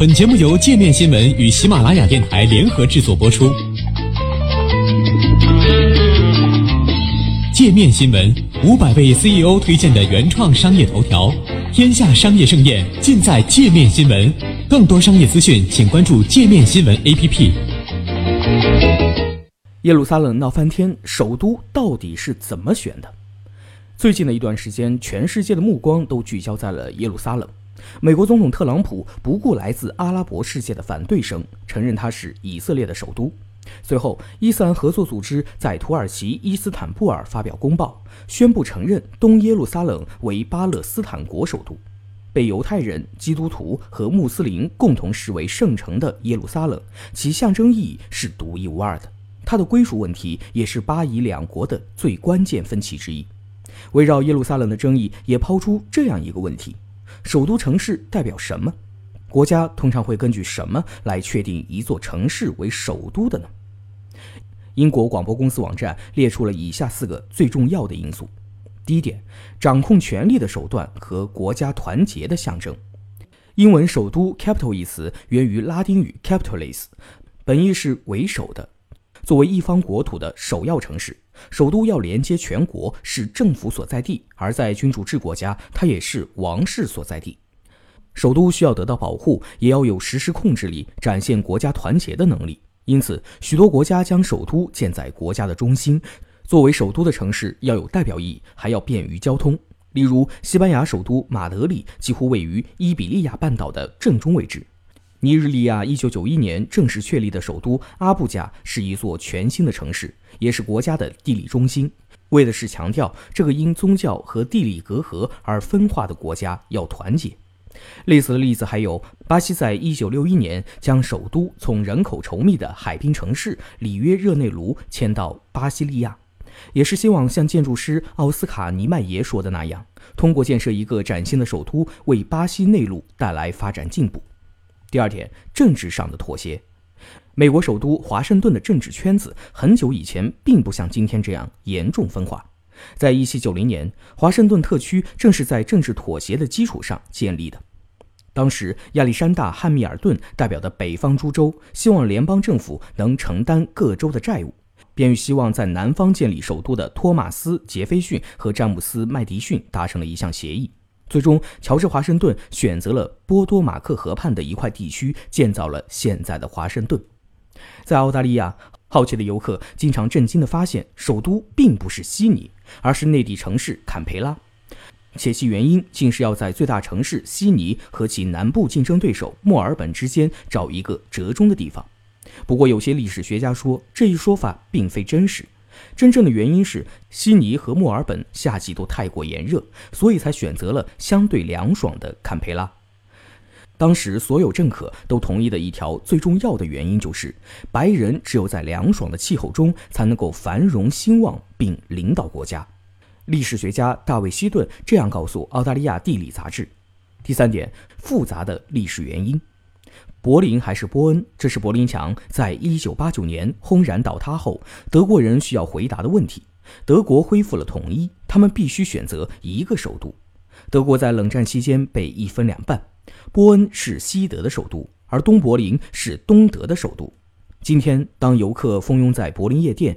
本节目由界面新闻与喜马拉雅电台联合制作播出。界面新闻五百位 CEO 推荐的原创商业头条，天下商业盛宴尽在界面新闻。更多商业资讯，请关注界面新闻 APP。耶路撒冷闹翻天，首都到底是怎么选的？最近的一段时间，全世界的目光都聚焦在了耶路撒冷。美国总统特朗普不顾来自阿拉伯世界的反对声，承认它是以色列的首都。随后，伊斯兰合作组织在土耳其伊斯坦布尔发表公报，宣布承认东耶路撒冷为巴勒斯坦国首都。被犹太人、基督徒和穆斯林共同视为圣城的耶路撒冷，其象征意义是独一无二的。它的归属问题也是巴以两国的最关键分歧之一。围绕耶路撒冷的争议也抛出这样一个问题。首都城市代表什么？国家通常会根据什么来确定一座城市为首都的呢？英国广播公司网站列出了以下四个最重要的因素：第一点，掌控权力的手段和国家团结的象征。英文“首都 ”（capital） 一词源于拉丁语 “capitalis”，本意是为首的。作为一方国土的首要城市。首都要连接全国，是政府所在地；而在君主制国家，它也是王室所在地。首都需要得到保护，也要有实施控制力，展现国家团结的能力。因此，许多国家将首都建在国家的中心。作为首都的城市要有代表意义，还要便于交通。例如，西班牙首都马德里几乎位于伊比利亚半岛的正中位置。尼日利亚1991年正式确立的首都阿布贾是一座全新的城市。也是国家的地理中心，为的是强调这个因宗教和地理隔阂而分化的国家要团结。类似的例子还有，巴西在一九六一年将首都从人口稠密的海滨城市里约热内卢迁到巴西利亚，也是希望像建筑师奥斯卡尼迈耶说的那样，通过建设一个崭新的首都，为巴西内陆带来发展进步。第二点，政治上的妥协。美国首都华盛顿的政治圈子很久以前并不像今天这样严重分化。在1790年，华盛顿特区正是在政治妥协的基础上建立的。当时，亚历山大·汉密尔顿代表的北方诸州希望联邦政府能承担各州的债务，便与希望在南方建立首都的托马斯·杰斐逊和詹姆斯·麦迪逊达成了一项协议。最终，乔治·华盛顿选择了波多马克河畔的一块地区，建造了现在的华盛顿。在澳大利亚，好奇的游客经常震惊地发现，首都并不是悉尼，而是内地城市坎培拉，且其原因竟是要在最大城市悉尼和其南部竞争对手墨尔本之间找一个折中的地方。不过，有些历史学家说这一说法并非真实，真正的原因是悉尼和墨尔本夏季都太过炎热，所以才选择了相对凉爽的坎培拉。当时所有政客都同意的一条最重要的原因就是，白人只有在凉爽的气候中才能够繁荣兴旺并领导国家。历史学家大卫·希顿这样告诉《澳大利亚地理》杂志。第三点，复杂的历史原因。柏林还是波恩？这是柏林墙在一九八九年轰然倒塌后，德国人需要回答的问题。德国恢复了统一，他们必须选择一个首都。德国在冷战期间被一分两半。波恩是西德的首都，而东柏林是东德的首都。今天，当游客蜂拥在柏林夜店，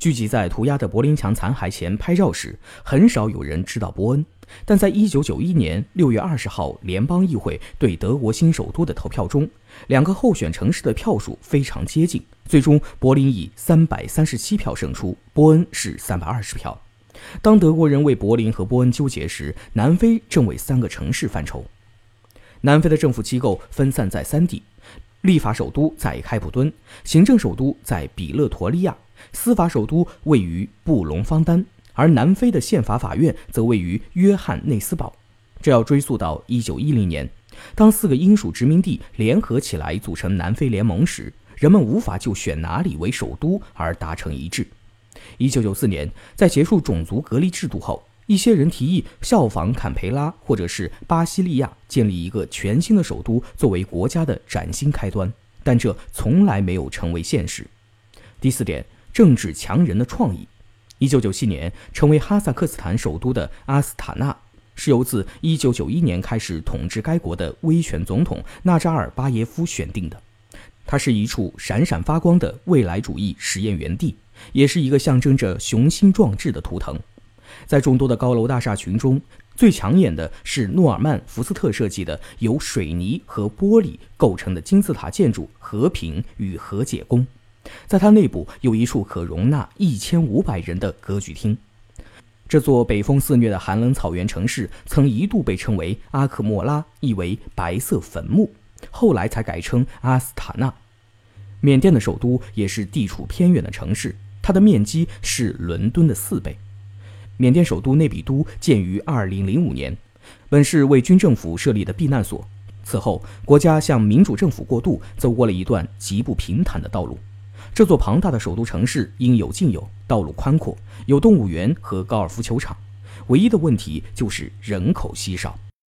聚集在涂鸦的柏林墙残骸前拍照时，很少有人知道波恩。但在1991年6月20号联邦议会对德国新首都的投票中，两个候选城市的票数非常接近，最终柏林以337票胜出，波恩是320票。当德国人为柏林和波恩纠结时，南非正为三个城市犯愁。南非的政府机构分散在三地：立法首都在开普敦，行政首都在比勒陀利亚，司法首都位于布隆方丹。而南非的宪法法院则位于约翰内斯堡。这要追溯到1910年，当四个英属殖民地联合起来组成南非联盟时，人们无法就选哪里为首都而达成一致。1994年，在结束种族隔离制度后。一些人提议效仿坎培拉或者是巴西利亚，建立一个全新的首都作为国家的崭新开端，但这从来没有成为现实。第四点，政治强人的创意。一九九七年，成为哈萨克斯坦首都的阿斯塔纳是由自1991年开始统治该国的威权总统纳扎尔巴耶夫选定的。它是一处闪闪发光的未来主义实验园地，也是一个象征着雄心壮志的图腾。在众多的高楼大厦群中，最抢眼的是诺尔曼·福斯特设计的由水泥和玻璃构成的金字塔建筑——和平与和解宫。在它内部有一处可容纳一千五百人的歌剧厅。这座北风肆虐的寒冷草原城市曾一度被称为阿克莫拉，意为白色坟墓，后来才改称阿斯塔纳。缅甸的首都也是地处偏远的城市，它的面积是伦敦的四倍。缅甸首都内比都建于2005年，本是为军政府设立的避难所。此后，国家向民主政府过渡，走过了一段极不平坦的道路。这座庞大的首都城市应有尽有，道路宽阔，有动物园和高尔夫球场。唯一的问题就是人口稀少。